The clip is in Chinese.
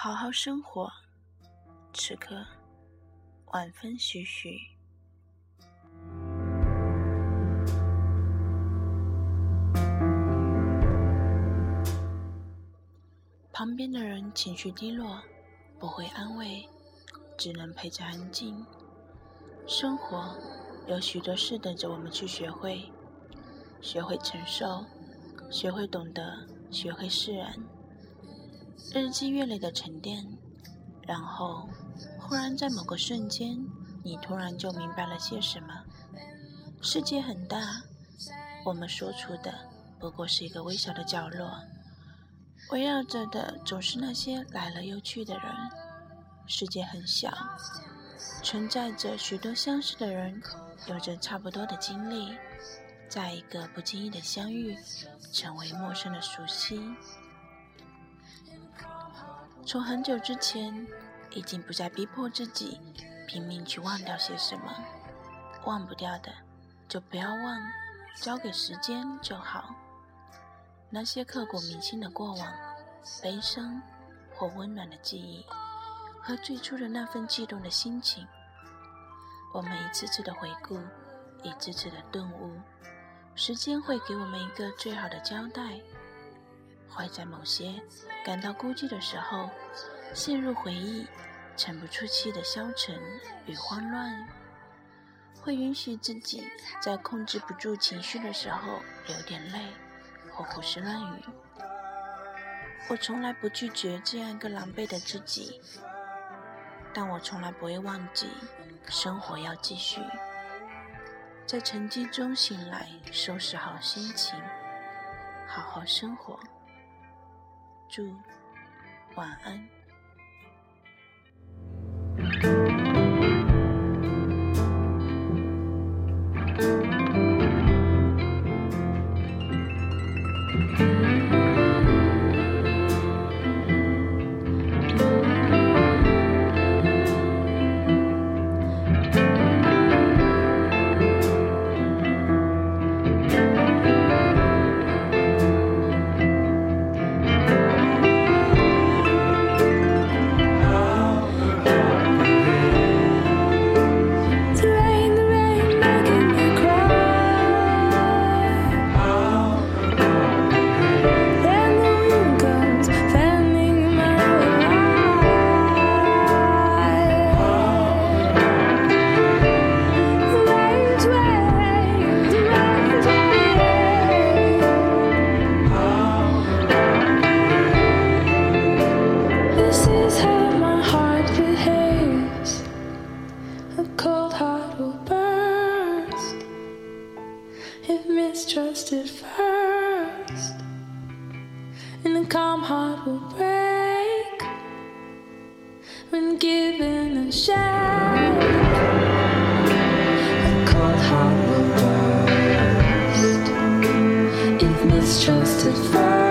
好好生活，此刻晚风徐徐。旁边的人情绪低落，不会安慰，只能陪着安静。生活有许多事等着我们去学会，学会承受，学会懂得，学会释然。日积月累的沉淀，然后忽然在某个瞬间，你突然就明白了些什么。世界很大，我们所处的不过是一个微小的角落，围绕着的总是那些来了又去的人。世界很小，存在着许多相似的人，有着差不多的经历，在一个不经意的相遇，成为陌生的熟悉。从很久之前，已经不再逼迫自己拼命去忘掉些什么，忘不掉的就不要忘，交给时间就好。那些刻骨铭心的过往，悲伤或温暖的记忆，和最初的那份悸动的心情，我们一次次的回顾，一次次的顿悟，时间会给我们一个最好的交代。会在某些感到孤寂的时候，陷入回忆，沉不出气的消沉与慌乱；会允许自己在控制不住情绪的时候流点泪，或胡思乱语。我从来不拒绝这样一个狼狈的自己，但我从来不会忘记，生活要继续。在沉寂中醒来，收拾好心情，好好生活。祝晚安。Calm heart will break when given a shake. A cold heart will burst if mistrusted.